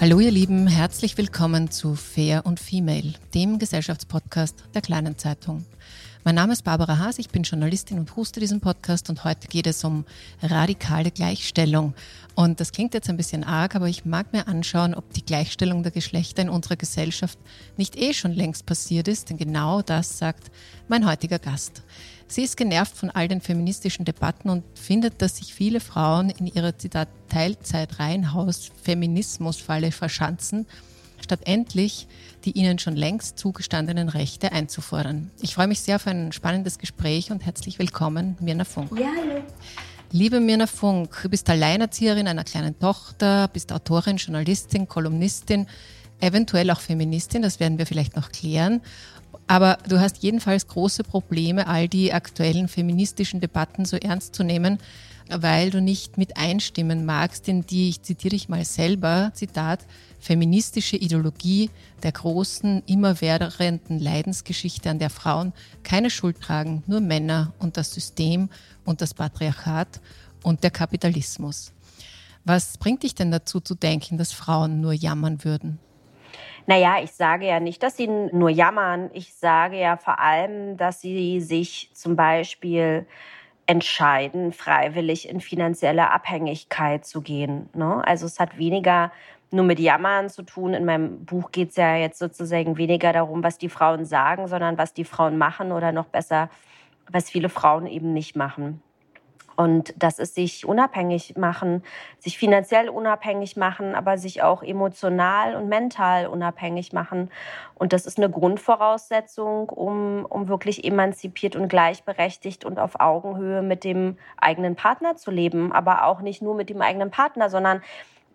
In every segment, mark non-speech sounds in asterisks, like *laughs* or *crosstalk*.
Hallo ihr Lieben, herzlich willkommen zu Fair und Female, dem Gesellschaftspodcast der kleinen Zeitung. Mein Name ist Barbara Haas, ich bin Journalistin und hoste diesen Podcast und heute geht es um radikale Gleichstellung. Und das klingt jetzt ein bisschen arg, aber ich mag mir anschauen, ob die Gleichstellung der Geschlechter in unserer Gesellschaft nicht eh schon längst passiert ist, denn genau das sagt mein heutiger Gast. Sie ist genervt von all den feministischen Debatten und findet, dass sich viele Frauen in ihrer Zitat Teilzeit-Reihenhaus-Feminismusfalle verschanzen statt endlich die ihnen schon längst zugestandenen Rechte einzufordern. Ich freue mich sehr auf ein spannendes Gespräch und herzlich willkommen, Mirna Funk. Ja, hallo. Liebe Mirna Funk, du bist Alleinerzieherin einer kleinen Tochter, bist Autorin, Journalistin, Kolumnistin, eventuell auch Feministin, das werden wir vielleicht noch klären. Aber du hast jedenfalls große Probleme, all die aktuellen feministischen Debatten so ernst zu nehmen, weil du nicht mit einstimmen magst, in die, ich zitiere dich mal selber, Zitat, feministische Ideologie der großen, immerwährenden Leidensgeschichte, an der Frauen keine Schuld tragen, nur Männer und das System und das Patriarchat und der Kapitalismus. Was bringt dich denn dazu zu denken, dass Frauen nur jammern würden? Naja, ich sage ja nicht, dass sie nur jammern. Ich sage ja vor allem, dass sie sich zum Beispiel entscheiden, freiwillig in finanzielle Abhängigkeit zu gehen. Ne? Also es hat weniger nur mit Jammern zu tun. In meinem Buch geht es ja jetzt sozusagen weniger darum, was die Frauen sagen, sondern was die Frauen machen oder noch besser, was viele Frauen eben nicht machen. Und das ist sich unabhängig machen, sich finanziell unabhängig machen, aber sich auch emotional und mental unabhängig machen. Und das ist eine Grundvoraussetzung, um, um wirklich emanzipiert und gleichberechtigt und auf Augenhöhe mit dem eigenen Partner zu leben. Aber auch nicht nur mit dem eigenen Partner, sondern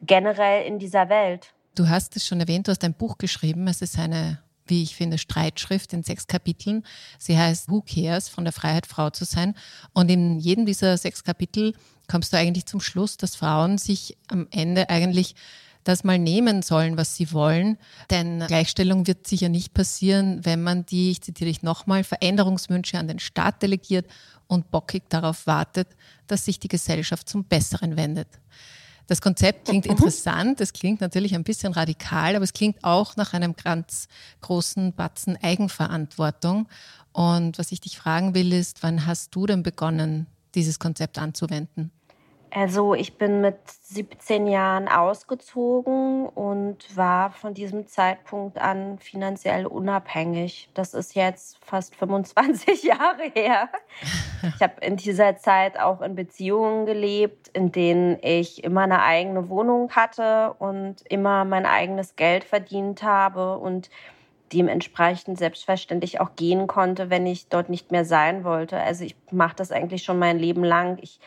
generell in dieser Welt. Du hast es schon erwähnt, du hast ein Buch geschrieben. Es ist eine wie ich finde, Streitschrift in sechs Kapiteln. Sie heißt Who Cares von der Freiheit, Frau zu sein. Und in jedem dieser sechs Kapitel kommst du eigentlich zum Schluss, dass Frauen sich am Ende eigentlich das mal nehmen sollen, was sie wollen. Denn Gleichstellung wird sicher nicht passieren, wenn man die, ich zitiere dich nochmal, Veränderungswünsche an den Staat delegiert und bockig darauf wartet, dass sich die Gesellschaft zum Besseren wendet. Das Konzept klingt mhm. interessant, es klingt natürlich ein bisschen radikal, aber es klingt auch nach einem ganz großen Batzen Eigenverantwortung. Und was ich dich fragen will, ist, wann hast du denn begonnen, dieses Konzept anzuwenden? Also ich bin mit 17 Jahren ausgezogen und war von diesem Zeitpunkt an finanziell unabhängig. Das ist jetzt fast *laughs* 25 Jahre her. Ich habe in dieser Zeit auch in Beziehungen gelebt, in denen ich immer eine eigene Wohnung hatte und immer mein eigenes Geld verdient habe und dementsprechend selbstverständlich auch gehen konnte, wenn ich dort nicht mehr sein wollte. Also ich mache das eigentlich schon mein Leben lang. Ich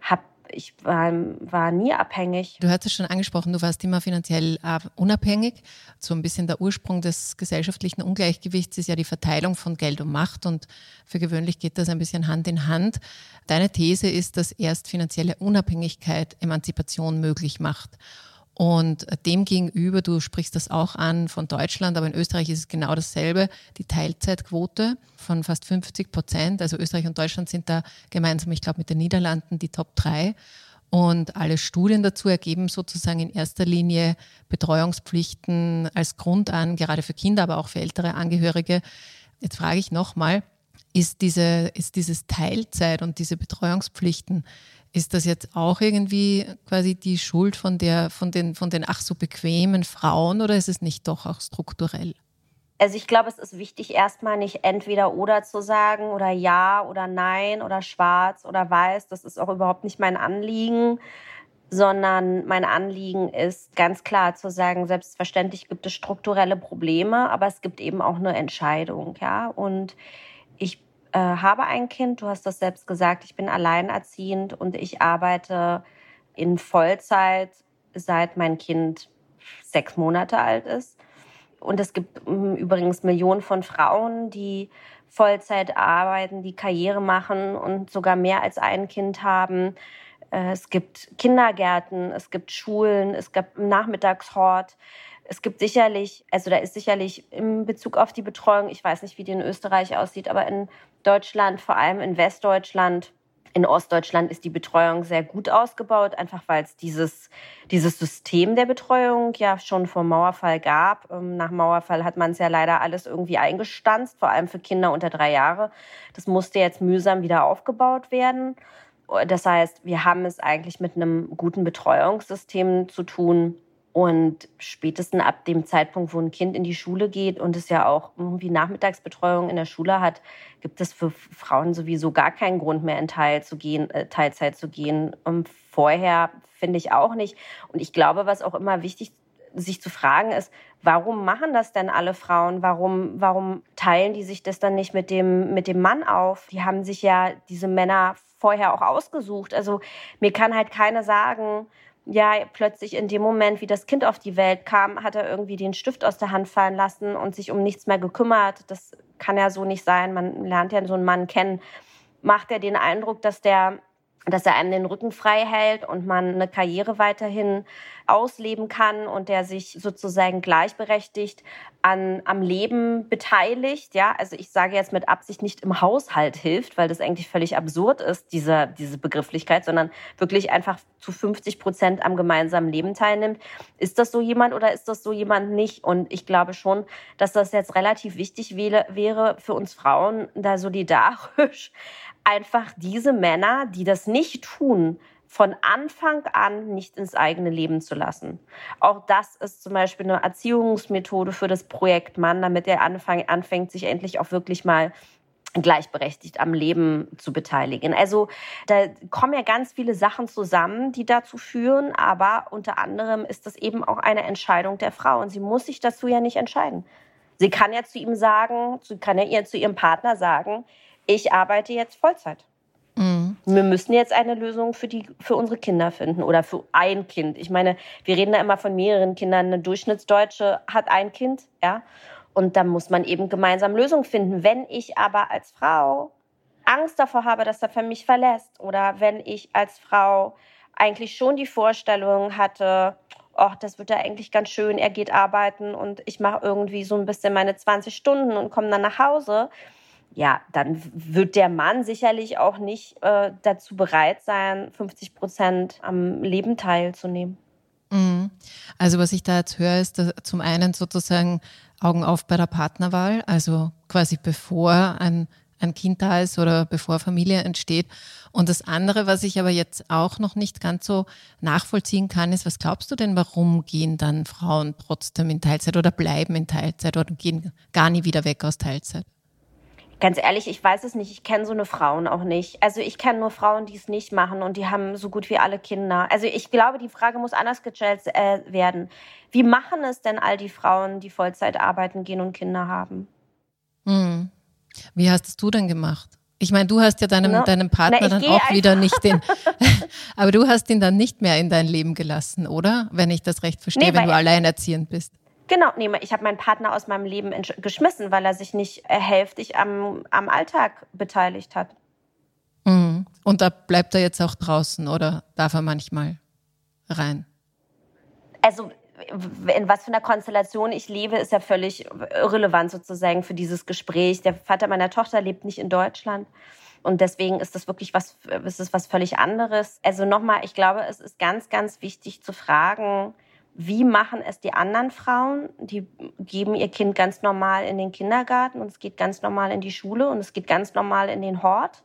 habe ich war, war nie abhängig. Du hast es schon angesprochen, du warst immer finanziell äh, unabhängig. So ein bisschen der Ursprung des gesellschaftlichen Ungleichgewichts ist ja die Verteilung von Geld und Macht und für gewöhnlich geht das ein bisschen Hand in Hand. Deine These ist, dass erst finanzielle Unabhängigkeit Emanzipation möglich macht. Und demgegenüber, du sprichst das auch an von Deutschland, aber in Österreich ist es genau dasselbe, die Teilzeitquote von fast 50 Prozent. Also Österreich und Deutschland sind da gemeinsam, ich glaube, mit den Niederlanden die Top 3. Und alle Studien dazu ergeben sozusagen in erster Linie Betreuungspflichten als Grund an, gerade für Kinder, aber auch für ältere Angehörige. Jetzt frage ich nochmal, ist, diese, ist dieses Teilzeit und diese Betreuungspflichten, ist das jetzt auch irgendwie quasi die Schuld von, der, von, den, von den ach so bequemen Frauen oder ist es nicht doch auch strukturell? Also ich glaube, es ist wichtig, erstmal nicht entweder oder zu sagen oder ja oder nein oder schwarz oder weiß. Das ist auch überhaupt nicht mein Anliegen, sondern mein Anliegen ist ganz klar zu sagen, selbstverständlich gibt es strukturelle Probleme, aber es gibt eben auch eine Entscheidung, ja. Und ich äh, habe ein Kind, du hast das selbst gesagt, ich bin alleinerziehend und ich arbeite in Vollzeit, seit mein Kind sechs Monate alt ist. Und es gibt hm, übrigens Millionen von Frauen, die Vollzeit arbeiten, die Karriere machen und sogar mehr als ein Kind haben. Äh, es gibt Kindergärten, es gibt Schulen, es gibt Nachmittagshort. Es gibt sicherlich, also da ist sicherlich in Bezug auf die Betreuung, ich weiß nicht, wie die in Österreich aussieht, aber in Deutschland, vor allem in Westdeutschland, In Ostdeutschland ist die Betreuung sehr gut ausgebaut, einfach weil es dieses, dieses System der Betreuung ja schon vor Mauerfall gab. Ähm, nach Mauerfall hat man es ja leider alles irgendwie eingestanzt, vor allem für Kinder unter drei Jahre. Das musste jetzt mühsam wieder aufgebaut werden. Das heißt, wir haben es eigentlich mit einem guten Betreuungssystem zu tun, und spätestens ab dem Zeitpunkt, wo ein Kind in die Schule geht und es ja auch irgendwie Nachmittagsbetreuung in der Schule hat, gibt es für Frauen sowieso gar keinen Grund mehr in Teil zu gehen, äh, Teilzeit zu gehen. Und vorher finde ich auch nicht. Und ich glaube, was auch immer wichtig sich zu fragen ist, warum machen das denn alle Frauen? Warum, warum teilen die sich das dann nicht mit dem, mit dem Mann auf? Die haben sich ja diese Männer vorher auch ausgesucht. Also mir kann halt keiner sagen, ja, plötzlich in dem Moment, wie das Kind auf die Welt kam, hat er irgendwie den Stift aus der Hand fallen lassen und sich um nichts mehr gekümmert. Das kann ja so nicht sein. Man lernt ja so einen Mann kennen. Macht er den Eindruck, dass der dass er einem den Rücken frei hält und man eine Karriere weiterhin ausleben kann und der sich sozusagen gleichberechtigt an, am Leben beteiligt. Ja, also ich sage jetzt mit Absicht nicht im Haushalt hilft, weil das eigentlich völlig absurd ist, diese, diese Begrifflichkeit, sondern wirklich einfach zu 50 Prozent am gemeinsamen Leben teilnimmt. Ist das so jemand oder ist das so jemand nicht? Und ich glaube schon, dass das jetzt relativ wichtig wäre für uns Frauen, da solidarisch einfach diese Männer, die das nicht tun, von Anfang an nicht ins eigene Leben zu lassen. Auch das ist zum Beispiel eine Erziehungsmethode für das Projekt Mann, damit er anfang, anfängt, sich endlich auch wirklich mal gleichberechtigt am Leben zu beteiligen. Also da kommen ja ganz viele Sachen zusammen, die dazu führen, aber unter anderem ist das eben auch eine Entscheidung der Frau und sie muss sich dazu ja nicht entscheiden. Sie kann ja zu ihm sagen, sie kann ja ihr zu ihrem Partner sagen, ich arbeite jetzt Vollzeit. Mhm. Wir müssen jetzt eine Lösung für, die, für unsere Kinder finden oder für ein Kind. Ich meine, wir reden da immer von mehreren Kindern. Eine Durchschnittsdeutsche hat ein Kind, ja. Und da muss man eben gemeinsam Lösungen finden. Wenn ich aber als Frau Angst davor habe, dass er mich verlässt oder wenn ich als Frau eigentlich schon die Vorstellung hatte, ach, das wird ja eigentlich ganz schön, er geht arbeiten und ich mache irgendwie so ein bisschen meine 20 Stunden und komme dann nach Hause, ja, dann wird der Mann sicherlich auch nicht äh, dazu bereit sein, 50 Prozent am Leben teilzunehmen. Mhm. Also was ich da jetzt höre, ist zum einen sozusagen Augen auf bei der Partnerwahl, also quasi bevor ein, ein Kind da ist oder bevor Familie entsteht. Und das andere, was ich aber jetzt auch noch nicht ganz so nachvollziehen kann, ist, was glaubst du denn, warum gehen dann Frauen trotzdem in Teilzeit oder bleiben in Teilzeit oder gehen gar nie wieder weg aus Teilzeit? Ganz ehrlich, ich weiß es nicht. Ich kenne so eine Frauen auch nicht. Also ich kenne nur Frauen, die es nicht machen und die haben so gut wie alle Kinder. Also ich glaube, die Frage muss anders gestellt äh, werden. Wie machen es denn all die Frauen, die Vollzeit arbeiten gehen und Kinder haben? Hm. Wie hast es du denn gemacht? Ich meine, du hast ja deinem, no. deinem Partner Na, dann auch wieder nicht den, *laughs* *laughs* aber du hast ihn dann nicht mehr in dein Leben gelassen, oder? Wenn ich das recht verstehe, nee, wenn du alleinerziehend bist. Genau, nee, ich habe meinen Partner aus meinem Leben geschmissen, weil er sich nicht äh, hälftig am, am Alltag beteiligt hat. Mhm. Und da bleibt er jetzt auch draußen oder darf er manchmal rein? Also in was für einer Konstellation ich lebe, ist ja völlig irrelevant sozusagen für dieses Gespräch. Der Vater meiner Tochter lebt nicht in Deutschland. Und deswegen ist das wirklich was, ist das was völlig anderes. Also nochmal, ich glaube, es ist ganz, ganz wichtig zu fragen, wie machen es die anderen Frauen? Die geben ihr Kind ganz normal in den Kindergarten und es geht ganz normal in die Schule und es geht ganz normal in den Hort.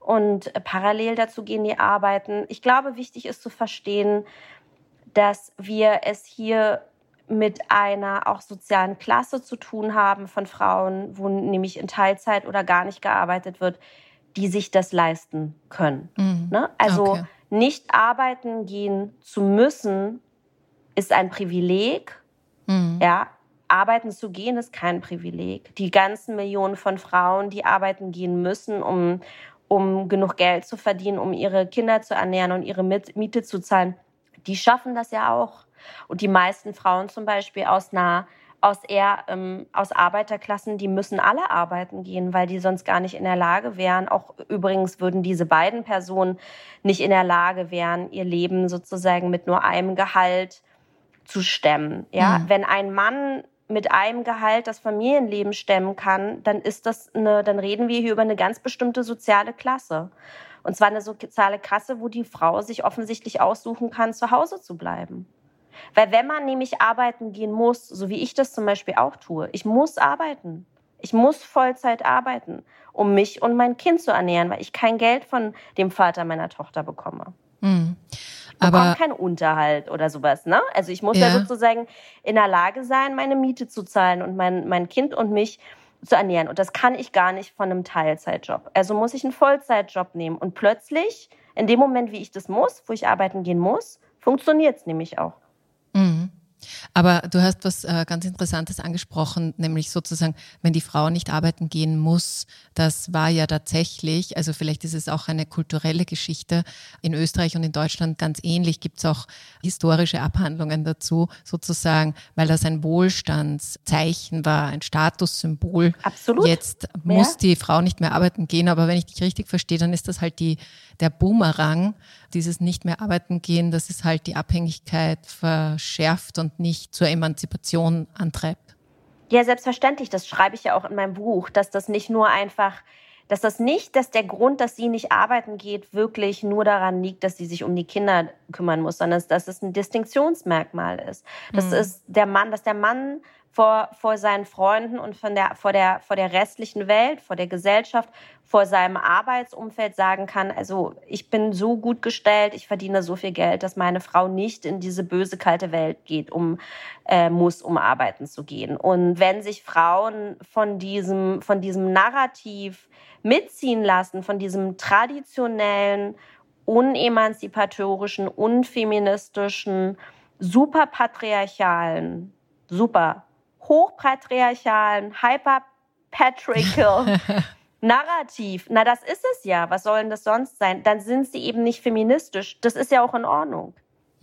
Und parallel dazu gehen die arbeiten. Ich glaube, wichtig ist zu verstehen, dass wir es hier mit einer auch sozialen Klasse zu tun haben von Frauen, wo nämlich in Teilzeit oder gar nicht gearbeitet wird, die sich das leisten können. Mhm. Ne? Also okay. nicht arbeiten gehen zu müssen, ist ein Privileg. Mhm. Ja, arbeiten zu gehen ist kein Privileg. Die ganzen Millionen von Frauen, die arbeiten gehen müssen, um, um genug Geld zu verdienen, um ihre Kinder zu ernähren und ihre Miete zu zahlen, die schaffen das ja auch. Und die meisten Frauen zum Beispiel aus einer aus eher ähm, aus Arbeiterklassen, die müssen alle arbeiten gehen, weil die sonst gar nicht in der Lage wären. Auch übrigens würden diese beiden Personen nicht in der Lage wären, ihr Leben sozusagen mit nur einem Gehalt zu stemmen. Ja, mhm. wenn ein Mann mit einem Gehalt das Familienleben stemmen kann, dann ist das eine, dann reden wir hier über eine ganz bestimmte soziale Klasse. Und zwar eine soziale Klasse, wo die Frau sich offensichtlich aussuchen kann, zu Hause zu bleiben. Weil wenn man nämlich arbeiten gehen muss, so wie ich das zum Beispiel auch tue, ich muss arbeiten. Ich muss Vollzeit arbeiten, um mich und mein Kind zu ernähren, weil ich kein Geld von dem Vater meiner Tochter bekomme. Mhm. Aber keinen Unterhalt oder sowas, ne? Also ich muss ja. ja. sozusagen in der Lage sein, meine Miete zu zahlen und mein, mein Kind und mich zu ernähren. Und das kann ich gar nicht von einem Teilzeitjob. Also muss ich einen Vollzeitjob nehmen. Und plötzlich, in dem Moment, wie ich das muss, wo ich arbeiten gehen muss, funktioniert es nämlich auch. Mhm. Aber du hast was äh, ganz Interessantes angesprochen, nämlich sozusagen, wenn die Frau nicht arbeiten gehen muss, das war ja tatsächlich, also vielleicht ist es auch eine kulturelle Geschichte. In Österreich und in Deutschland ganz ähnlich gibt es auch historische Abhandlungen dazu, sozusagen, weil das ein Wohlstandszeichen war, ein Statussymbol. Absolut. Jetzt muss ja. die Frau nicht mehr arbeiten gehen, aber wenn ich dich richtig verstehe, dann ist das halt die, der Boomerang, dieses nicht mehr arbeiten gehen, das ist halt die Abhängigkeit verschärft und nicht zur Emanzipation antreibt. Ja, selbstverständlich. Das schreibe ich ja auch in meinem Buch, dass das nicht nur einfach, dass das nicht, dass der Grund, dass sie nicht arbeiten geht, wirklich nur daran liegt, dass sie sich um die Kinder kümmern muss, sondern dass es ein Distinktionsmerkmal ist. Das mhm. ist der Mann, dass der Mann vor, vor seinen Freunden und von der, vor, der, vor der restlichen Welt, vor der Gesellschaft, vor seinem Arbeitsumfeld sagen kann, also ich bin so gut gestellt, ich verdiene so viel Geld, dass meine Frau nicht in diese böse, kalte Welt geht, um, äh, muss, um arbeiten zu gehen. Und wenn sich Frauen von diesem, von diesem Narrativ mitziehen lassen, von diesem traditionellen, unemanzipatorischen, unfeministischen, superpatriarchalen, super hochpatriarchalen, hyperpatriarchal *laughs* Narrativ. Na, das ist es ja. Was soll denn das sonst sein? Dann sind sie eben nicht feministisch. Das ist ja auch in Ordnung.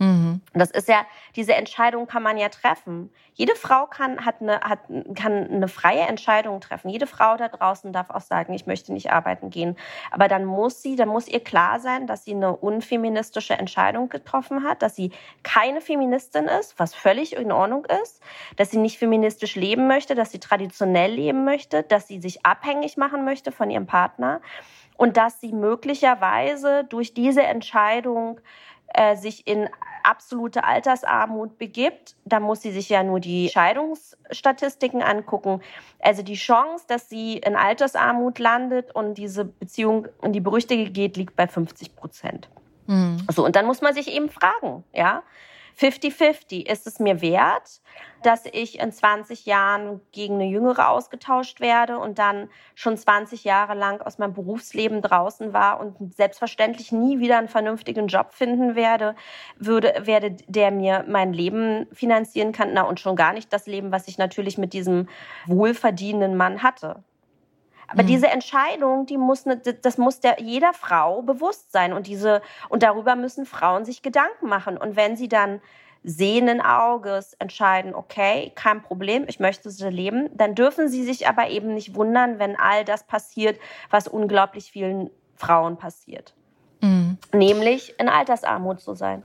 Mhm. Das ist ja, diese Entscheidung kann man ja treffen. Jede Frau kann, hat eine, hat, kann eine freie Entscheidung treffen. Jede Frau da draußen darf auch sagen, ich möchte nicht arbeiten gehen. Aber dann muss sie, dann muss ihr klar sein, dass sie eine unfeministische Entscheidung getroffen hat, dass sie keine Feministin ist, was völlig in Ordnung ist, dass sie nicht feministisch leben möchte, dass sie traditionell leben möchte, dass sie sich abhängig machen möchte von ihrem Partner und dass sie möglicherweise durch diese Entscheidung äh, sich in absolute Altersarmut begibt, dann muss sie sich ja nur die Scheidungsstatistiken angucken. Also die Chance, dass sie in Altersarmut landet und diese Beziehung in die Berüchtige geht, liegt bei 50 Prozent. Mhm. So, und dann muss man sich eben fragen, ja, 50-50. Ist es mir wert, dass ich in 20 Jahren gegen eine Jüngere ausgetauscht werde und dann schon 20 Jahre lang aus meinem Berufsleben draußen war und selbstverständlich nie wieder einen vernünftigen Job finden werde, würde, werde, der mir mein Leben finanzieren kann. Na, und schon gar nicht das Leben, was ich natürlich mit diesem wohlverdienenden Mann hatte. Aber mhm. diese Entscheidung, die muss, ne, das muss der, jeder Frau bewusst sein und diese, und darüber müssen Frauen sich Gedanken machen. Und wenn sie dann sehenden Auges entscheiden, okay, kein Problem, ich möchte so leben, dann dürfen sie sich aber eben nicht wundern, wenn all das passiert, was unglaublich vielen Frauen passiert. Mhm. Nämlich in Altersarmut zu sein.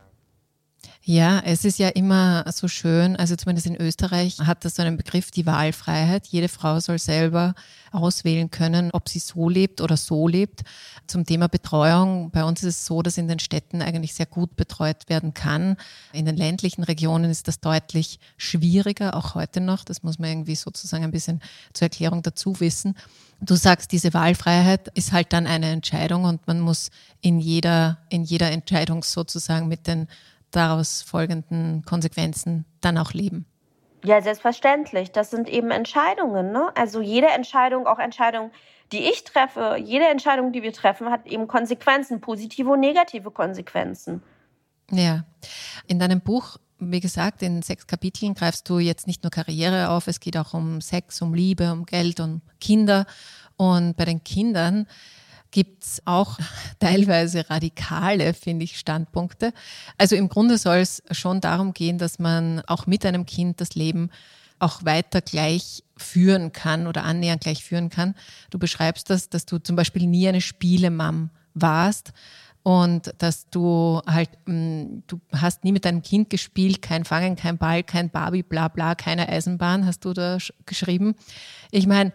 Ja, es ist ja immer so schön, also zumindest in Österreich hat das so einen Begriff, die Wahlfreiheit. Jede Frau soll selber auswählen können, ob sie so lebt oder so lebt. Zum Thema Betreuung, bei uns ist es so, dass in den Städten eigentlich sehr gut betreut werden kann. In den ländlichen Regionen ist das deutlich schwieriger, auch heute noch. Das muss man irgendwie sozusagen ein bisschen zur Erklärung dazu wissen. Du sagst, diese Wahlfreiheit ist halt dann eine Entscheidung und man muss in jeder, in jeder Entscheidung sozusagen mit den daraus folgenden Konsequenzen dann auch leben. Ja, selbstverständlich. Das sind eben Entscheidungen. Ne? Also jede Entscheidung, auch Entscheidungen, die ich treffe, jede Entscheidung, die wir treffen, hat eben Konsequenzen, positive und negative Konsequenzen. Ja. In deinem Buch, wie gesagt, in sechs Kapiteln greifst du jetzt nicht nur Karriere auf, es geht auch um Sex, um Liebe, um Geld, um Kinder. Und bei den Kindern gibt es auch *laughs* teilweise radikale, finde ich, Standpunkte. Also im Grunde soll es schon darum gehen, dass man auch mit einem Kind das Leben auch weiter gleich führen kann oder annähernd gleich führen kann. Du beschreibst das, dass du zum Beispiel nie eine Spielemam warst und dass du halt, mm, du hast nie mit deinem Kind gespielt, kein Fangen, kein Ball, kein Barbie, bla bla, keine Eisenbahn, hast du da geschrieben. Ich meine,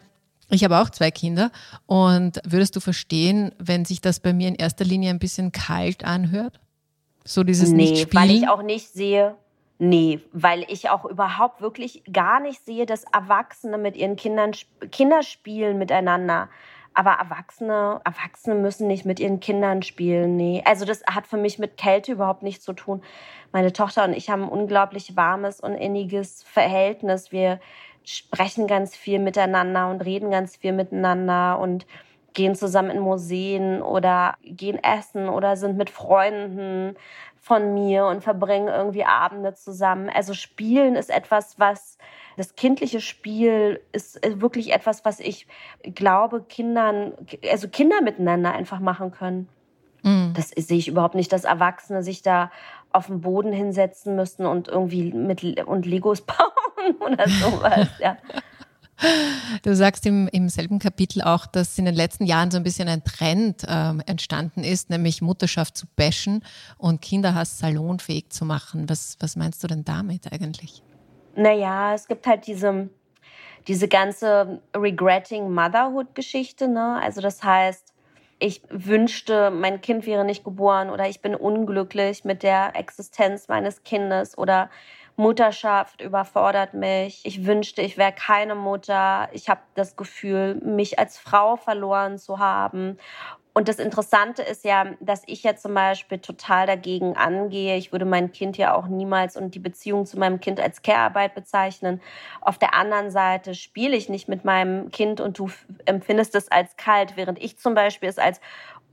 ich habe auch zwei Kinder und würdest du verstehen, wenn sich das bei mir in erster Linie ein bisschen kalt anhört? So dieses nee, Nicht-Spielen? weil ich auch nicht sehe, Nee, weil ich auch überhaupt wirklich gar nicht sehe, dass Erwachsene mit ihren Kindern Kinder spielen miteinander. Aber Erwachsene, Erwachsene müssen nicht mit ihren Kindern spielen. Nee. Also das hat für mich mit Kälte überhaupt nichts zu tun. Meine Tochter und ich haben ein unglaublich warmes und inniges Verhältnis. Wir sprechen ganz viel miteinander und reden ganz viel miteinander und gehen zusammen in Museen oder gehen essen oder sind mit Freunden von mir und verbringen irgendwie Abende zusammen. Also Spielen ist etwas, was das kindliche Spiel ist wirklich etwas, was ich glaube, Kindern, also Kinder miteinander einfach machen können. Mhm. Das sehe ich überhaupt nicht, dass Erwachsene sich da auf den Boden hinsetzen müssen und irgendwie mit und Legos *laughs* bauen oder sowas. ja. Du sagst im, im selben Kapitel auch, dass in den letzten Jahren so ein bisschen ein Trend ähm, entstanden ist, nämlich Mutterschaft zu bashen und Kinderhass salonfähig zu machen. Was, was meinst du denn damit eigentlich? Naja, es gibt halt diese, diese ganze Regretting Motherhood-Geschichte. Ne? Also das heißt, ich wünschte, mein Kind wäre nicht geboren oder ich bin unglücklich mit der Existenz meines Kindes oder Mutterschaft überfordert mich. Ich wünschte, ich wäre keine Mutter. Ich habe das Gefühl, mich als Frau verloren zu haben. Und das Interessante ist ja, dass ich ja zum Beispiel total dagegen angehe. Ich würde mein Kind ja auch niemals und die Beziehung zu meinem Kind als Care-Arbeit bezeichnen. Auf der anderen Seite spiele ich nicht mit meinem Kind und du empfindest es als kalt, während ich zum Beispiel es als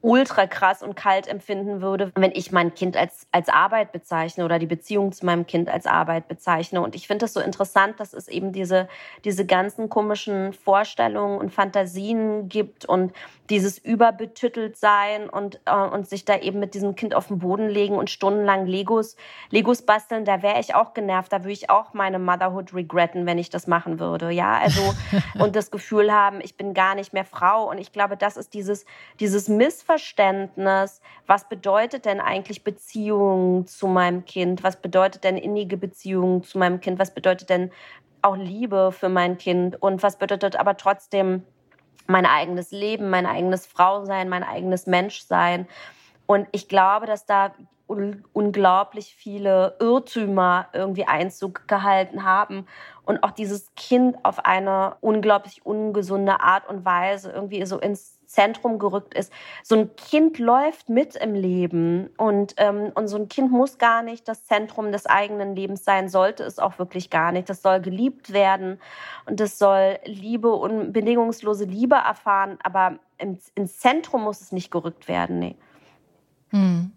ultra krass und kalt empfinden würde, wenn ich mein Kind als, als Arbeit bezeichne oder die Beziehung zu meinem Kind als Arbeit bezeichne. Und ich finde das so interessant, dass es eben diese, diese ganzen komischen Vorstellungen und Fantasien gibt und dieses überbetüttelt sein und, äh, und sich da eben mit diesem Kind auf den Boden legen und stundenlang Legos, Legos basteln, da wäre ich auch genervt. Da würde ich auch meine Motherhood regretten, wenn ich das machen würde. Ja, also, *laughs* und das Gefühl haben, ich bin gar nicht mehr Frau. Und ich glaube, das ist dieses, dieses Missverständnis. Was bedeutet denn eigentlich Beziehung zu meinem Kind? Was bedeutet denn innige Beziehung zu meinem Kind? Was bedeutet denn auch Liebe für mein Kind? Und was bedeutet aber trotzdem, mein eigenes Leben, mein eigenes Frausein, mein eigenes Menschsein. Und ich glaube, dass da un unglaublich viele Irrtümer irgendwie Einzug gehalten haben und auch dieses Kind auf eine unglaublich ungesunde Art und Weise irgendwie so ins Zentrum gerückt ist. So ein Kind läuft mit im Leben und, ähm, und so ein Kind muss gar nicht das Zentrum des eigenen Lebens sein, sollte es auch wirklich gar nicht. Das soll geliebt werden und das soll Liebe und bedingungslose Liebe erfahren, aber im, ins Zentrum muss es nicht gerückt werden. Nee. Hm.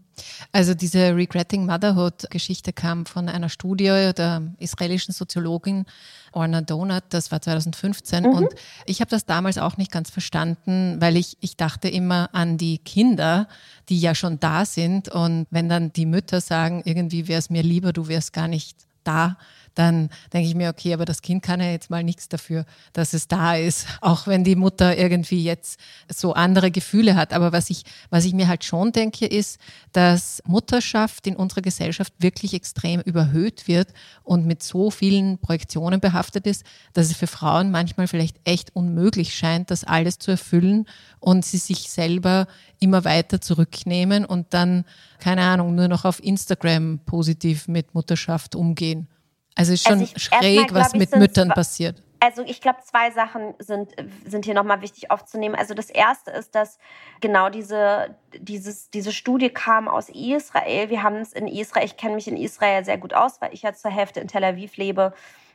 Also diese Regretting Motherhood-Geschichte kam von einer Studie der israelischen Soziologin Orna Donut, das war 2015. Mhm. Und ich habe das damals auch nicht ganz verstanden, weil ich, ich dachte immer an die Kinder, die ja schon da sind. Und wenn dann die Mütter sagen, irgendwie wäre es mir lieber, du wärst gar nicht da, dann denke ich mir, okay, aber das Kind kann ja jetzt mal nichts dafür, dass es da ist, auch wenn die Mutter irgendwie jetzt so andere Gefühle hat. Aber was ich, was ich mir halt schon denke, ist, dass Mutterschaft in unserer Gesellschaft wirklich extrem überhöht wird und mit so vielen Projektionen behaftet ist, dass es für Frauen manchmal vielleicht echt unmöglich scheint, das alles zu erfüllen und sie sich selber immer weiter zurücknehmen und dann, keine Ahnung, nur noch auf Instagram positiv mit Mutterschaft umgehen. Also ist schon also ich, schräg, was mit Müttern passiert. Also ich glaube, zwei Sachen sind, sind hier nochmal wichtig aufzunehmen. Also das erste ist, dass genau diese, dieses, diese Studie kam aus Israel. Wir haben es in Israel, ich kenne mich in Israel sehr gut aus, weil ich ja zur Hälfte in Tel Aviv lebe.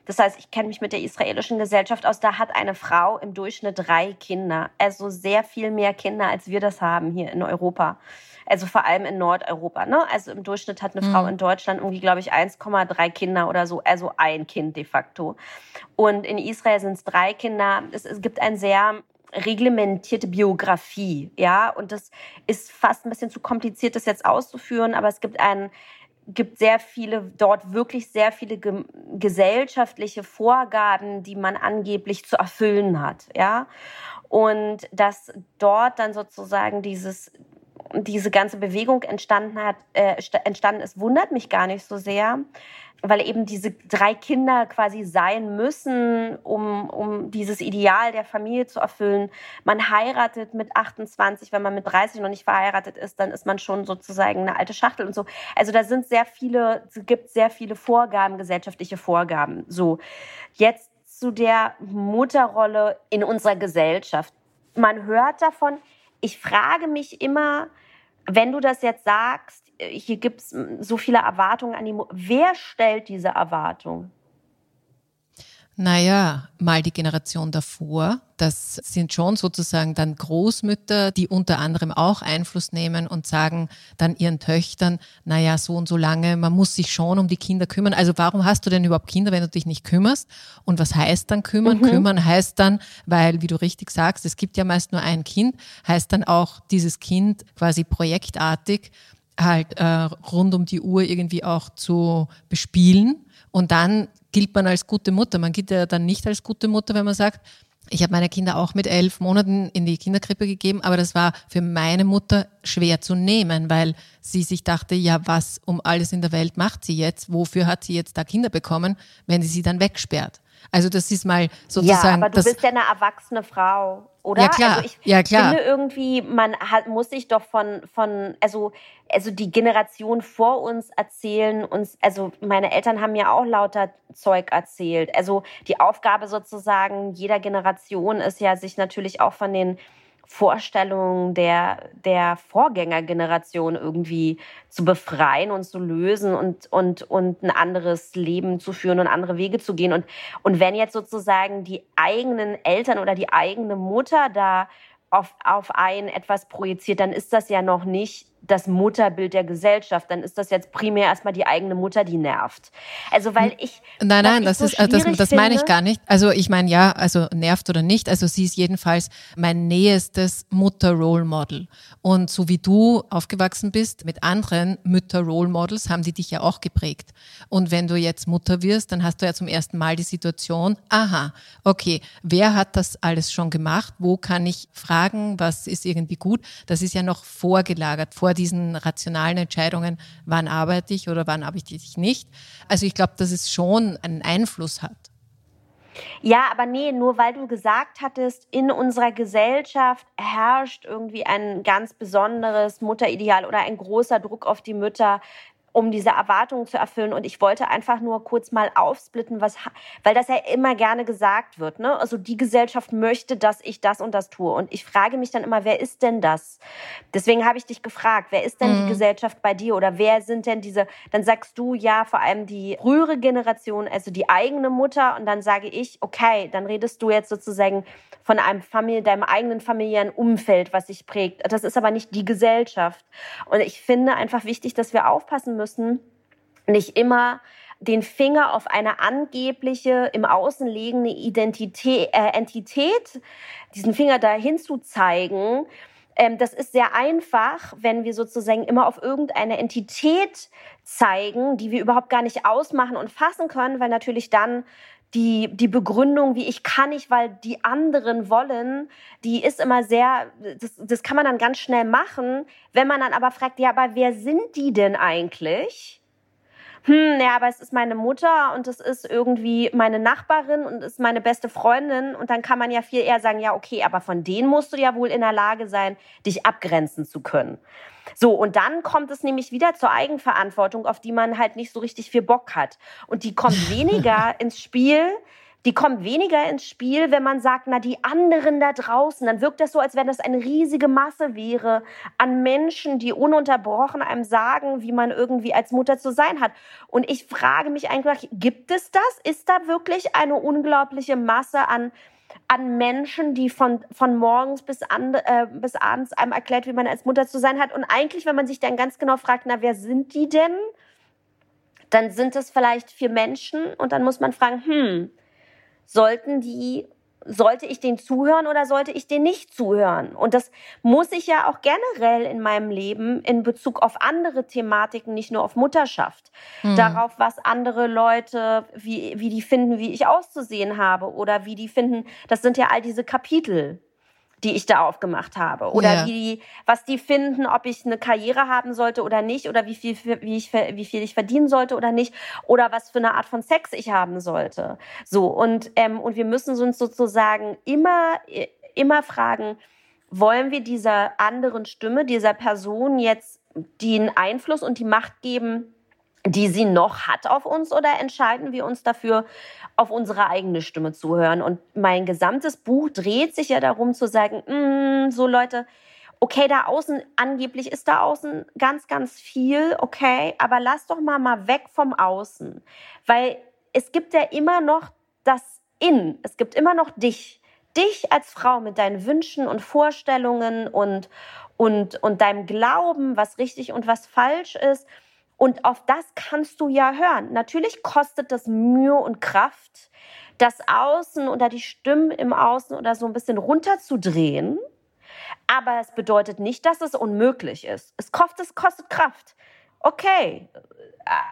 Das heißt, ich kenne mich mit der israelischen Gesellschaft aus. Da hat eine Frau im Durchschnitt drei Kinder. Also sehr viel mehr Kinder, als wir das haben hier in Europa also vor allem in Nordeuropa. Ne? Also im Durchschnitt hat eine mhm. Frau in Deutschland irgendwie, glaube ich, 1,3 Kinder oder so, also ein Kind de facto. Und in Israel sind es drei Kinder. Es, es gibt ein sehr reglementierte Biografie, ja, und das ist fast ein bisschen zu kompliziert, das jetzt auszuführen, aber es gibt einen gibt sehr viele, dort wirklich sehr viele ge gesellschaftliche Vorgaben, die man angeblich zu erfüllen hat, ja. Und dass dort dann sozusagen dieses diese ganze Bewegung entstanden hat, äh, entstanden ist, wundert mich gar nicht so sehr weil eben diese drei Kinder quasi sein müssen, um, um dieses Ideal der Familie zu erfüllen. Man heiratet mit 28, wenn man mit 30 noch nicht verheiratet ist, dann ist man schon sozusagen eine alte Schachtel und so. Also da sind sehr viele, es gibt sehr viele Vorgaben, gesellschaftliche Vorgaben. So, jetzt zu der Mutterrolle in unserer Gesellschaft. Man hört davon, ich frage mich immer, wenn du das jetzt sagst, hier gibt es so viele Erwartungen an die Mutter. Wer stellt diese Erwartung? Naja, mal die Generation davor. Das sind schon sozusagen dann Großmütter, die unter anderem auch Einfluss nehmen und sagen dann ihren Töchtern, naja, so und so lange, man muss sich schon um die Kinder kümmern. Also warum hast du denn überhaupt Kinder, wenn du dich nicht kümmerst? Und was heißt dann kümmern? Mhm. Kümmern heißt dann, weil, wie du richtig sagst, es gibt ja meist nur ein Kind, heißt dann auch dieses Kind quasi projektartig halt äh, rund um die Uhr irgendwie auch zu bespielen. Und dann gilt man als gute Mutter. Man gilt ja dann nicht als gute Mutter, wenn man sagt, ich habe meine Kinder auch mit elf Monaten in die Kinderkrippe gegeben, aber das war für meine Mutter schwer zu nehmen, weil sie sich dachte, ja, was um alles in der Welt macht sie jetzt? Wofür hat sie jetzt da Kinder bekommen, wenn sie sie dann wegsperrt? Also das ist mal sozusagen. Ja, aber du bist ja eine erwachsene Frau, oder? Ja klar. Also ich ja, klar. finde irgendwie, man hat, muss sich doch von, von, also, also die Generation vor uns erzählen uns, also meine Eltern haben ja auch lauter Zeug erzählt. Also die Aufgabe sozusagen jeder Generation ist ja, sich natürlich auch von den Vorstellungen der, der Vorgängergeneration irgendwie zu befreien und zu lösen und, und, und ein anderes Leben zu führen und andere Wege zu gehen. Und, und wenn jetzt sozusagen die eigenen Eltern oder die eigene Mutter da auf, auf einen etwas projiziert, dann ist das ja noch nicht das Mutterbild der Gesellschaft, dann ist das jetzt primär erstmal die eigene Mutter, die nervt. Also weil ich Nein, nein, das so ist das, das meine ich gar nicht. Also ich meine ja, also nervt oder nicht, also sie ist jedenfalls mein nähestes Mutter-Role Model und so wie du aufgewachsen bist mit anderen Mütter-Role Models, haben die dich ja auch geprägt. Und wenn du jetzt Mutter wirst, dann hast du ja zum ersten Mal die Situation, aha, okay, wer hat das alles schon gemacht? Wo kann ich fragen, was ist irgendwie gut? Das ist ja noch vorgelagert, vor diesen rationalen Entscheidungen, wann arbeite ich oder wann arbeite ich nicht. Also ich glaube, dass es schon einen Einfluss hat. Ja, aber nee, nur weil du gesagt hattest, in unserer Gesellschaft herrscht irgendwie ein ganz besonderes Mutterideal oder ein großer Druck auf die Mütter, um diese Erwartungen zu erfüllen. Und ich wollte einfach nur kurz mal aufsplitten, was, weil das ja immer gerne gesagt wird. Ne? Also die Gesellschaft möchte, dass ich das und das tue. Und ich frage mich dann immer, wer ist denn das? Deswegen habe ich dich gefragt, wer ist denn mhm. die Gesellschaft bei dir oder wer sind denn diese? Dann sagst du ja vor allem die frühere Generation, also die eigene Mutter. Und dann sage ich, okay, dann redest du jetzt sozusagen von einem Familie, deinem eigenen familiären Umfeld, was sich prägt. Das ist aber nicht die Gesellschaft. Und ich finde einfach wichtig, dass wir aufpassen müssen, nicht immer den Finger auf eine angebliche, im Außen liegende Identität, äh, Entität, diesen Finger dahin zu zeigen, ähm, das ist sehr einfach, wenn wir sozusagen immer auf irgendeine Entität zeigen, die wir überhaupt gar nicht ausmachen und fassen können, weil natürlich dann die, die Begründung, wie ich kann nicht, weil die anderen wollen, die ist immer sehr, das, das kann man dann ganz schnell machen. Wenn man dann aber fragt, ja, aber wer sind die denn eigentlich? Hm, ja, aber es ist meine Mutter und es ist irgendwie meine Nachbarin und es ist meine beste Freundin. Und dann kann man ja viel eher sagen, ja, okay, aber von denen musst du ja wohl in der Lage sein, dich abgrenzen zu können. So, und dann kommt es nämlich wieder zur Eigenverantwortung, auf die man halt nicht so richtig viel Bock hat. Und die kommt *laughs* weniger ins Spiel, die kommt weniger ins Spiel, wenn man sagt, na, die anderen da draußen, dann wirkt das so, als wenn das eine riesige Masse wäre an Menschen, die ununterbrochen einem sagen, wie man irgendwie als Mutter zu sein hat. Und ich frage mich eigentlich, gibt es das? Ist da wirklich eine unglaubliche Masse an an Menschen, die von, von morgens bis, an, äh, bis abends einem erklärt, wie man als Mutter zu sein hat. Und eigentlich, wenn man sich dann ganz genau fragt, na, wer sind die denn? Dann sind es vielleicht vier Menschen und dann muss man fragen, hm, sollten die sollte ich den zuhören oder sollte ich den nicht zuhören? Und das muss ich ja auch generell in meinem Leben in Bezug auf andere Thematiken, nicht nur auf Mutterschaft, mhm. darauf, was andere Leute, wie, wie die finden, wie ich auszusehen habe oder wie die finden, das sind ja all diese Kapitel. Die ich da aufgemacht habe oder ja. wie was die finden, ob ich eine Karriere haben sollte oder nicht oder wie viel wie ich wie viel ich verdienen sollte oder nicht oder was für eine Art von Sex ich haben sollte. So und ähm, und wir müssen uns sozusagen immer immer fragen, wollen wir dieser anderen Stimme, dieser Person jetzt den Einfluss und die Macht geben, die sie noch hat auf uns oder entscheiden wir uns dafür, auf unsere eigene Stimme zu hören? Und mein gesamtes Buch dreht sich ja darum zu sagen, mm, so Leute, okay, da außen, angeblich ist da außen ganz, ganz viel, okay, aber lass doch mal mal weg vom Außen, weil es gibt ja immer noch das In, es gibt immer noch dich, dich als Frau mit deinen Wünschen und Vorstellungen und, und, und deinem Glauben, was richtig und was falsch ist. Und auf das kannst du ja hören. Natürlich kostet das Mühe und Kraft, das Außen oder die Stimmen im Außen oder so ein bisschen runterzudrehen. Aber es bedeutet nicht, dass es unmöglich ist. Es kostet, es kostet Kraft. Okay,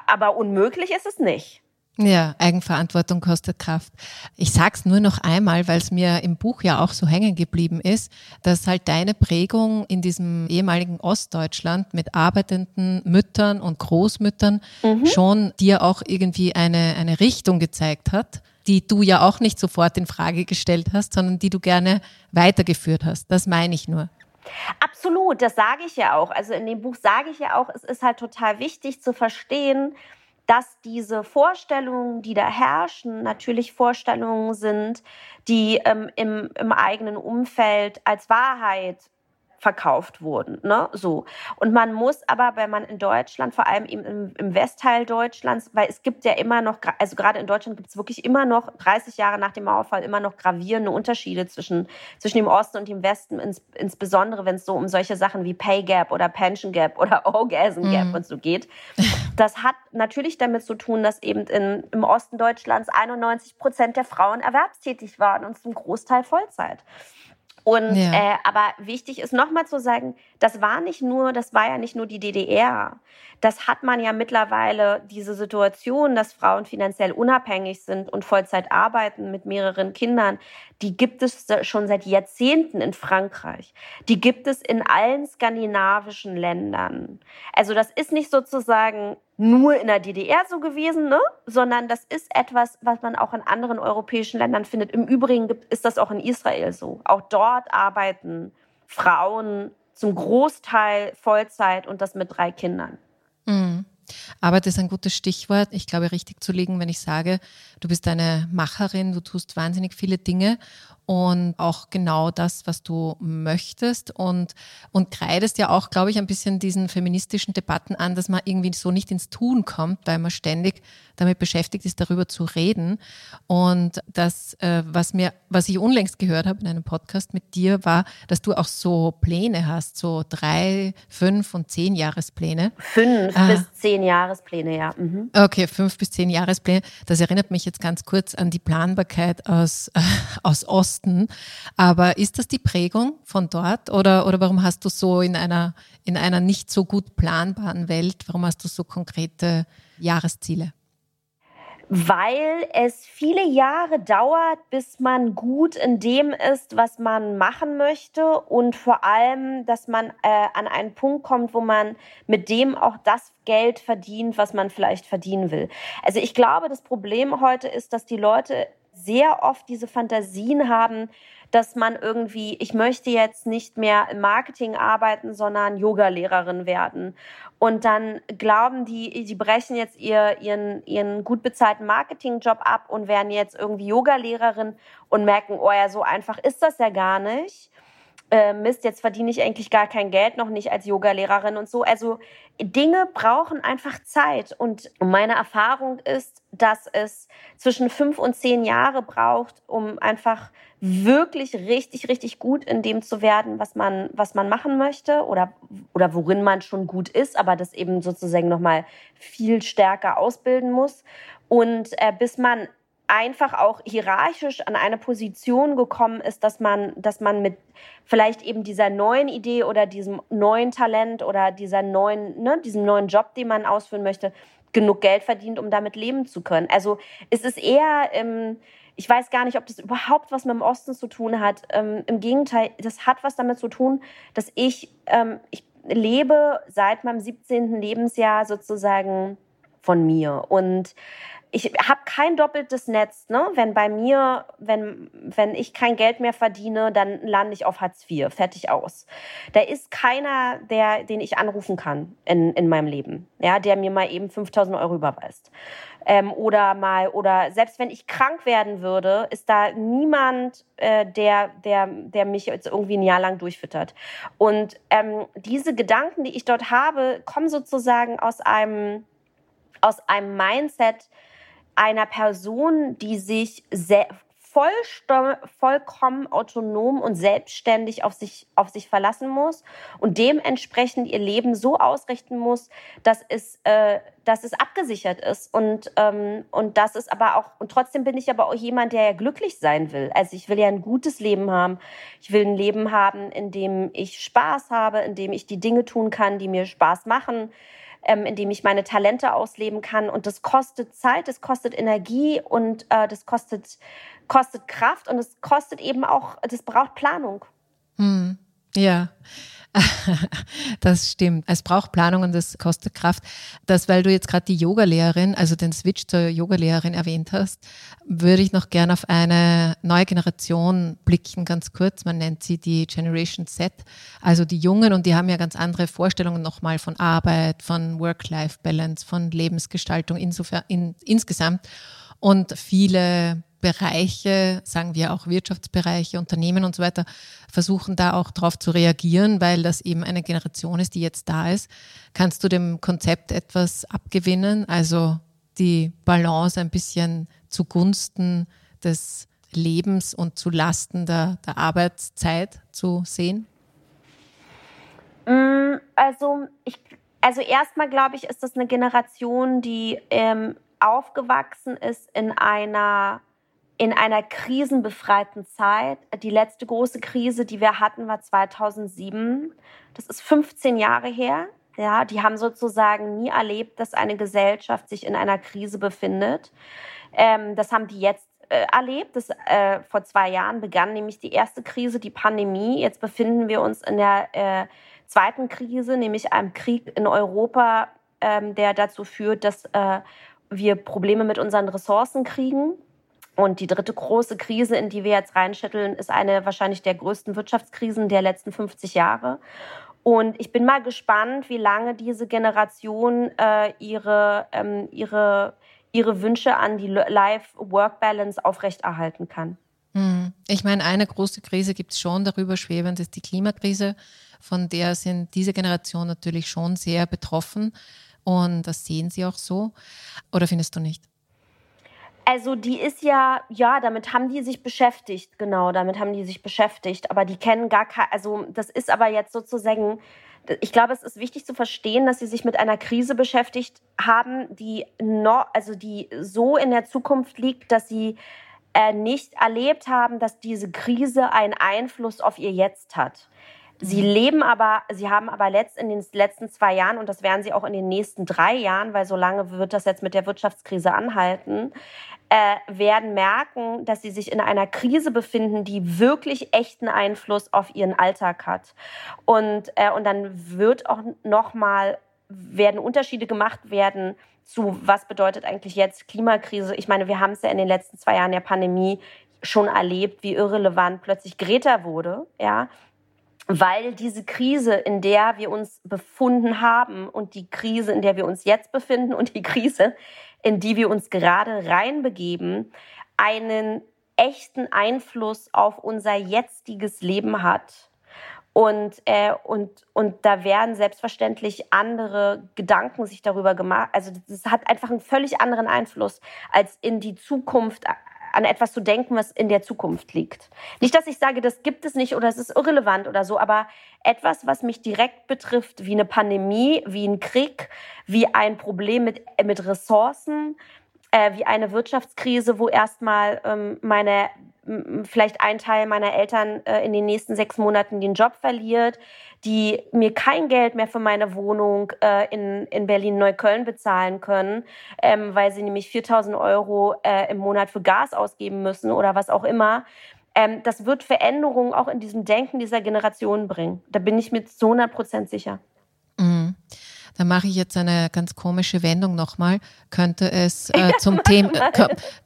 aber unmöglich ist es nicht. Ja, Eigenverantwortung kostet Kraft. Ich sag's nur noch einmal, weil es mir im Buch ja auch so hängen geblieben ist, dass halt deine Prägung in diesem ehemaligen Ostdeutschland mit arbeitenden Müttern und Großmüttern mhm. schon dir auch irgendwie eine, eine Richtung gezeigt hat, die du ja auch nicht sofort in Frage gestellt hast, sondern die du gerne weitergeführt hast. Das meine ich nur. Absolut, das sage ich ja auch. Also in dem Buch sage ich ja auch, es ist halt total wichtig zu verstehen, dass diese Vorstellungen, die da herrschen, natürlich Vorstellungen sind, die ähm, im, im eigenen Umfeld als Wahrheit verkauft wurden. Ne? So. Und man muss aber, wenn man in Deutschland, vor allem im, im Westteil Deutschlands, weil es gibt ja immer noch, also gerade in Deutschland gibt es wirklich immer noch, 30 Jahre nach dem Mauerfall, immer noch gravierende Unterschiede zwischen, zwischen dem Osten und dem Westen, ins, insbesondere wenn es so um solche Sachen wie Pay Gap oder Pension Gap oder *laughs* Orgasm Gap mhm. und so geht. Das hat natürlich damit zu tun, dass eben in, im Osten Deutschlands 91 Prozent der Frauen erwerbstätig waren und zum Großteil Vollzeit. Und ja. äh, aber wichtig ist nochmal zu sagen, das war nicht nur, das war ja nicht nur die DDR. Das hat man ja mittlerweile diese Situation, dass Frauen finanziell unabhängig sind und Vollzeit arbeiten mit mehreren Kindern. Die gibt es schon seit Jahrzehnten in Frankreich. Die gibt es in allen skandinavischen Ländern. Also das ist nicht sozusagen nur in der DDR so gewesen, ne? sondern das ist etwas, was man auch in anderen europäischen Ländern findet. Im Übrigen ist das auch in Israel so. Auch dort arbeiten Frauen zum Großteil Vollzeit und das mit drei Kindern. Mhm. Arbeit ist ein gutes Stichwort. Ich glaube, richtig zu liegen, wenn ich sage, du bist eine Macherin, du tust wahnsinnig viele Dinge und auch genau das, was du möchtest und, und kreidest ja auch, glaube ich, ein bisschen diesen feministischen Debatten an, dass man irgendwie so nicht ins Tun kommt, weil man ständig damit beschäftigt ist, darüber zu reden. Und das, äh, was mir, was ich unlängst gehört habe in einem Podcast mit dir, war, dass du auch so Pläne hast, so drei, fünf und zehn Jahrespläne. Fünf ah. bis zehn Jahrespläne, ja. Mhm. Okay, fünf bis zehn Jahrespläne. Das erinnert mich jetzt ganz kurz an die Planbarkeit aus, äh, *laughs* aus Ost Osten. Aber ist das die Prägung von dort oder, oder warum hast du so in einer, in einer nicht so gut planbaren Welt, warum hast du so konkrete Jahresziele? Weil es viele Jahre dauert, bis man gut in dem ist, was man machen möchte und vor allem, dass man äh, an einen Punkt kommt, wo man mit dem auch das Geld verdient, was man vielleicht verdienen will. Also ich glaube, das Problem heute ist, dass die Leute sehr oft diese Fantasien haben, dass man irgendwie, ich möchte jetzt nicht mehr im Marketing arbeiten, sondern Yoga-Lehrerin werden. Und dann glauben die, sie brechen jetzt ihr, ihren, ihren gut bezahlten Marketingjob ab und werden jetzt irgendwie Yoga-Lehrerin und merken, oh ja, so einfach ist das ja gar nicht äh, Mist, jetzt verdiene ich eigentlich gar kein Geld, noch nicht als Yogalehrerin und so. Also Dinge brauchen einfach Zeit. Und meine Erfahrung ist, dass es zwischen fünf und zehn Jahre braucht, um einfach wirklich richtig, richtig gut in dem zu werden, was man, was man machen möchte oder, oder worin man schon gut ist, aber das eben sozusagen nochmal viel stärker ausbilden muss. Und äh, bis man einfach auch hierarchisch an eine Position gekommen ist, dass man, dass man mit vielleicht eben dieser neuen Idee oder diesem neuen Talent oder dieser neuen, ne, diesem neuen Job, den man ausführen möchte, genug Geld verdient, um damit leben zu können. Also es ist eher im, ich weiß gar nicht, ob das überhaupt was mit dem Osten zu tun hat. Ähm, Im Gegenteil, das hat was damit zu tun, dass ich, ähm, ich lebe seit meinem 17. Lebensjahr sozusagen von mir. Und ich habe kein doppeltes Netz. Ne? Wenn bei mir, wenn, wenn ich kein Geld mehr verdiene, dann lande ich auf Hartz IV. Fertig aus. Da ist keiner, der, den ich anrufen kann in, in meinem Leben, ja, der mir mal eben 5000 Euro überweist. Ähm, oder mal, oder selbst wenn ich krank werden würde, ist da niemand, äh, der, der, der mich jetzt irgendwie ein Jahr lang durchfüttert. Und ähm, diese Gedanken, die ich dort habe, kommen sozusagen aus einem, aus einem Mindset, einer Person, die sich voll, vollkommen autonom und selbstständig auf sich, auf sich verlassen muss und dementsprechend ihr Leben so ausrichten muss, dass es, äh, dass es abgesichert ist. Und, ähm, und das ist aber auch, und trotzdem bin ich aber auch jemand, der ja glücklich sein will. Also ich will ja ein gutes Leben haben. Ich will ein Leben haben, in dem ich Spaß habe, in dem ich die Dinge tun kann, die mir Spaß machen ähm, in dem ich meine Talente ausleben kann. Und das kostet Zeit, das kostet Energie und äh, das kostet, kostet Kraft und es kostet eben auch, das braucht Planung. Hm. Ja. *laughs* das stimmt. Es braucht Planung und es kostet Kraft. Das, weil du jetzt gerade die Yogalehrerin, also den Switch zur Yogalehrerin erwähnt hast, würde ich noch gerne auf eine neue Generation blicken, ganz kurz. Man nennt sie die Generation Z, also die Jungen und die haben ja ganz andere Vorstellungen nochmal von Arbeit, von Work-Life-Balance, von Lebensgestaltung insofern, in, insgesamt. Und viele Bereiche, sagen wir auch Wirtschaftsbereiche, Unternehmen und so weiter, versuchen da auch darauf zu reagieren, weil das eben eine Generation ist, die jetzt da ist. Kannst du dem Konzept etwas abgewinnen, also die Balance ein bisschen zugunsten des Lebens und zu Lasten der, der Arbeitszeit zu sehen? Mm, also ich, also erstmal glaube ich, ist das eine Generation, die ähm, aufgewachsen ist in einer in einer krisenbefreiten Zeit. Die letzte große Krise, die wir hatten, war 2007. Das ist 15 Jahre her. Ja, die haben sozusagen nie erlebt, dass eine Gesellschaft sich in einer Krise befindet. Ähm, das haben die jetzt äh, erlebt. Das, äh, vor zwei Jahren begann nämlich die erste Krise, die Pandemie. Jetzt befinden wir uns in der äh, zweiten Krise, nämlich einem Krieg in Europa, ähm, der dazu führt, dass äh, wir Probleme mit unseren Ressourcen kriegen und die dritte große Krise, in die wir jetzt reinschütteln, ist eine wahrscheinlich der größten Wirtschaftskrisen der letzten 50 Jahre. Und ich bin mal gespannt, wie lange diese Generation äh, ihre, ähm, ihre, ihre Wünsche an die Life-Work-Balance aufrechterhalten kann. Hm. Ich meine, eine große Krise gibt es schon darüber schwebend, ist die Klimakrise. Von der sind diese Generation natürlich schon sehr betroffen. Und das sehen sie auch so. Oder findest du nicht? Also die ist ja, ja, damit haben die sich beschäftigt, genau, damit haben die sich beschäftigt, aber die kennen gar kein, also das ist aber jetzt sozusagen, ich glaube, es ist wichtig zu verstehen, dass sie sich mit einer Krise beschäftigt haben, die noch, also die so in der Zukunft liegt, dass sie äh, nicht erlebt haben, dass diese Krise einen Einfluss auf ihr Jetzt hat. Sie mhm. leben aber, sie haben aber letzt in den letzten zwei Jahren, und das werden sie auch in den nächsten drei Jahren, weil so lange wird das jetzt mit der Wirtschaftskrise anhalten, äh, werden merken, dass sie sich in einer Krise befinden, die wirklich echten Einfluss auf ihren Alltag hat. Und, äh, und dann wird auch nochmal, werden Unterschiede gemacht werden zu, was bedeutet eigentlich jetzt Klimakrise. Ich meine, wir haben es ja in den letzten zwei Jahren der Pandemie schon erlebt, wie irrelevant plötzlich Greta wurde, ja, weil diese Krise, in der wir uns befunden haben und die Krise, in der wir uns jetzt befinden und die Krise, in die wir uns gerade reinbegeben, einen echten Einfluss auf unser jetziges Leben hat. Und, äh, und, und da werden selbstverständlich andere Gedanken sich darüber gemacht. Also das hat einfach einen völlig anderen Einfluss, als in die Zukunft an etwas zu denken, was in der Zukunft liegt. Nicht, dass ich sage, das gibt es nicht oder es ist irrelevant oder so, aber etwas, was mich direkt betrifft, wie eine Pandemie, wie ein Krieg, wie ein Problem mit, mit Ressourcen, äh, wie eine Wirtschaftskrise, wo erstmal ähm, meine vielleicht ein Teil meiner Eltern äh, in den nächsten sechs Monaten den Job verliert, die mir kein Geld mehr für meine Wohnung äh, in, in Berlin-Neukölln bezahlen können, ähm, weil sie nämlich 4000 Euro äh, im Monat für Gas ausgeben müssen oder was auch immer. Ähm, das wird Veränderungen auch in diesem Denken dieser Generation bringen. Da bin ich mir zu 100 Prozent sicher. Da mache ich jetzt eine ganz komische Wendung nochmal. Könnte es äh, *laughs* zum Thema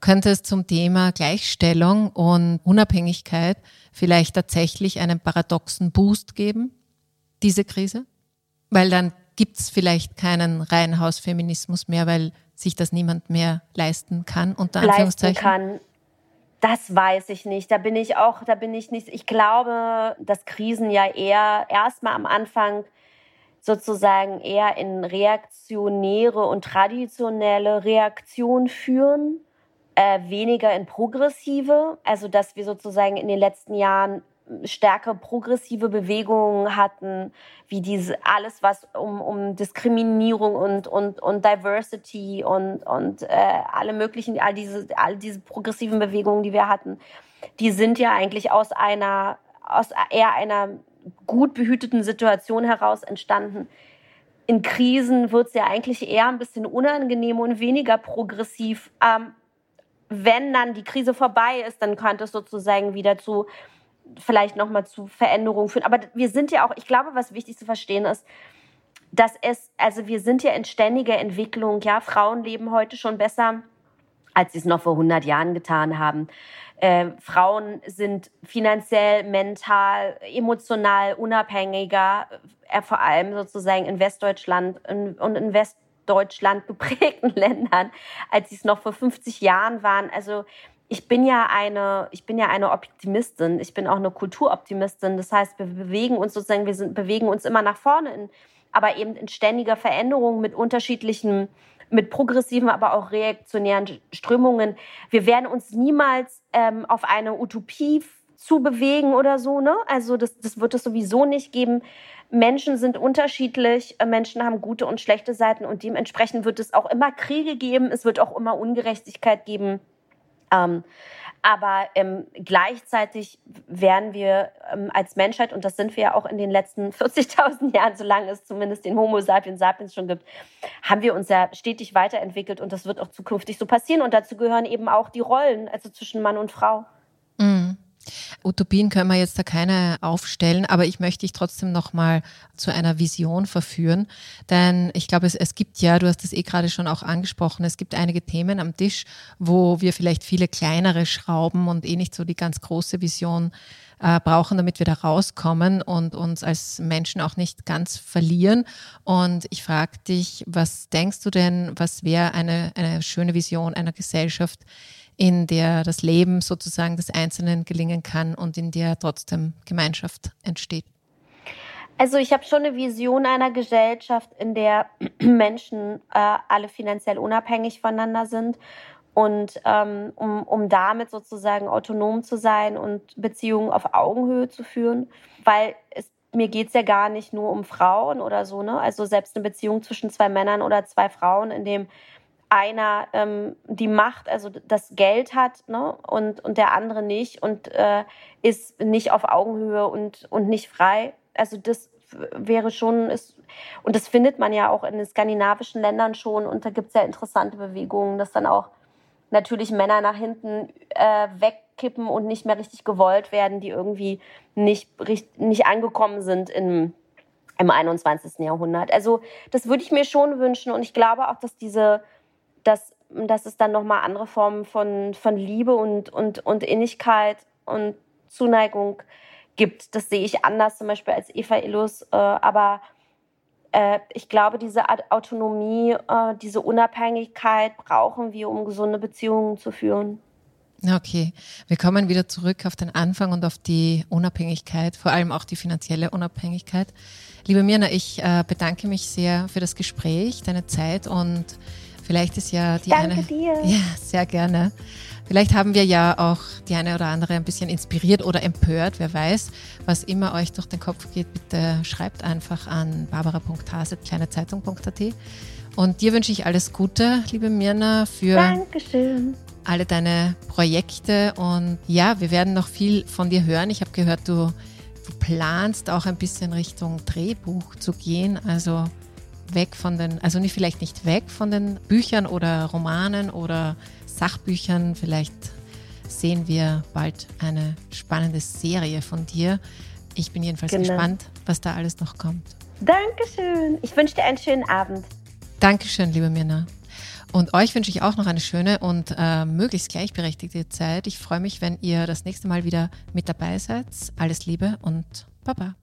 könnte es zum Thema Gleichstellung und Unabhängigkeit vielleicht tatsächlich einen paradoxen Boost geben, diese Krise? Weil dann gibt es vielleicht keinen Reihenhausfeminismus mehr, weil sich das niemand mehr leisten kann, unter Anführungszeichen. Leisten kann. Das weiß ich nicht. Da bin ich auch, da bin ich nicht. Ich glaube, dass Krisen ja eher erstmal am Anfang sozusagen eher in reaktionäre und traditionelle Reaktion führen, äh, weniger in progressive. Also dass wir sozusagen in den letzten Jahren stärker progressive Bewegungen hatten, wie diese alles, was um, um Diskriminierung und, und, und Diversity und, und äh, alle möglichen, all diese, all diese progressiven Bewegungen, die wir hatten, die sind ja eigentlich aus einer, aus eher einer gut behüteten Situation heraus entstanden. In Krisen wird es ja eigentlich eher ein bisschen unangenehm und weniger progressiv. Ähm, wenn dann die Krise vorbei ist, dann könnte es sozusagen wieder zu vielleicht nochmal zu Veränderungen führen. Aber wir sind ja auch, ich glaube, was wichtig zu verstehen ist, dass es, also wir sind ja in ständiger Entwicklung. Ja, Frauen leben heute schon besser, als sie es noch vor 100 Jahren getan haben. Äh, Frauen sind finanziell, mental, emotional unabhängiger, äh, vor allem sozusagen in Westdeutschland und in Westdeutschland *laughs* geprägten Ländern, als sie es noch vor 50 Jahren waren. Also ich bin ja eine, ich bin ja eine Optimistin. Ich bin auch eine Kulturoptimistin. Das heißt, wir bewegen uns sozusagen, wir sind, bewegen uns immer nach vorne, in, aber eben in ständiger Veränderung mit unterschiedlichen mit progressiven, aber auch reaktionären Strömungen. Wir werden uns niemals ähm, auf eine Utopie zu bewegen oder so. Ne? Also das, das wird es sowieso nicht geben. Menschen sind unterschiedlich, äh, Menschen haben gute und schlechte Seiten und dementsprechend wird es auch immer Kriege geben, es wird auch immer Ungerechtigkeit geben. Ähm, aber ähm, gleichzeitig werden wir ähm, als Menschheit, und das sind wir ja auch in den letzten *laughs* 40.000 Jahren, solange es zumindest den Homo sapiens sapiens schon gibt, haben wir uns ja stetig weiterentwickelt und das wird auch zukünftig so passieren. Und dazu gehören eben auch die Rollen, also zwischen Mann und Frau. Mhm. Utopien können wir jetzt da keine aufstellen, aber ich möchte dich trotzdem nochmal zu einer Vision verführen. Denn ich glaube, es, es gibt ja, du hast es eh gerade schon auch angesprochen, es gibt einige Themen am Tisch, wo wir vielleicht viele kleinere Schrauben und eh nicht so die ganz große Vision äh, brauchen, damit wir da rauskommen und uns als Menschen auch nicht ganz verlieren. Und ich frage dich, was denkst du denn, was wäre eine, eine schöne Vision einer Gesellschaft, in der das Leben sozusagen des Einzelnen gelingen kann und in der trotzdem Gemeinschaft entsteht? Also ich habe schon eine Vision einer Gesellschaft, in der *clears throat* Menschen äh, alle finanziell unabhängig voneinander sind und ähm, um, um damit sozusagen autonom zu sein und Beziehungen auf Augenhöhe zu führen, weil es mir geht's ja gar nicht nur um Frauen oder so, ne? Also selbst eine Beziehung zwischen zwei Männern oder zwei Frauen, in dem einer ähm, die Macht, also das Geld hat ne, und, und der andere nicht und äh, ist nicht auf Augenhöhe und, und nicht frei. Also das wäre schon, ist, und das findet man ja auch in den skandinavischen Ländern schon und da gibt's ja interessante Bewegungen, dass dann auch natürlich Männer nach hinten äh, wegkippen und nicht mehr richtig gewollt werden, die irgendwie nicht, nicht angekommen sind im, im 21. Jahrhundert. Also das würde ich mir schon wünschen und ich glaube auch, dass diese dass, dass es dann nochmal andere Formen von, von Liebe und, und, und Innigkeit und Zuneigung gibt. Das sehe ich anders zum Beispiel als Eva Illus. Äh, aber äh, ich glaube, diese Autonomie, äh, diese Unabhängigkeit brauchen wir, um gesunde Beziehungen zu führen. Okay, wir kommen wieder zurück auf den Anfang und auf die Unabhängigkeit, vor allem auch die finanzielle Unabhängigkeit. Liebe Mirna, ich äh, bedanke mich sehr für das Gespräch, deine Zeit und Vielleicht ist ja die Danke eine. dir. *laughs* Ja, sehr gerne. Vielleicht haben wir ja auch die eine oder andere ein bisschen inspiriert oder empört, wer weiß. Was immer euch durch den Kopf geht, bitte schreibt einfach an barbara.hase.kleinezeitung.at Und dir wünsche ich alles Gute, liebe Mirna, für Dankeschön. alle deine Projekte. Und ja, wir werden noch viel von dir hören. Ich habe gehört, du, du planst auch ein bisschen Richtung Drehbuch zu gehen. Also weg von den, also nicht vielleicht nicht weg von den Büchern oder Romanen oder Sachbüchern. Vielleicht sehen wir bald eine spannende Serie von dir. Ich bin jedenfalls genau. gespannt, was da alles noch kommt. Dankeschön. Ich wünsche dir einen schönen Abend. Dankeschön, liebe Mirna. Und euch wünsche ich auch noch eine schöne und äh, möglichst gleichberechtigte Zeit. Ich freue mich, wenn ihr das nächste Mal wieder mit dabei seid. Alles Liebe und Baba.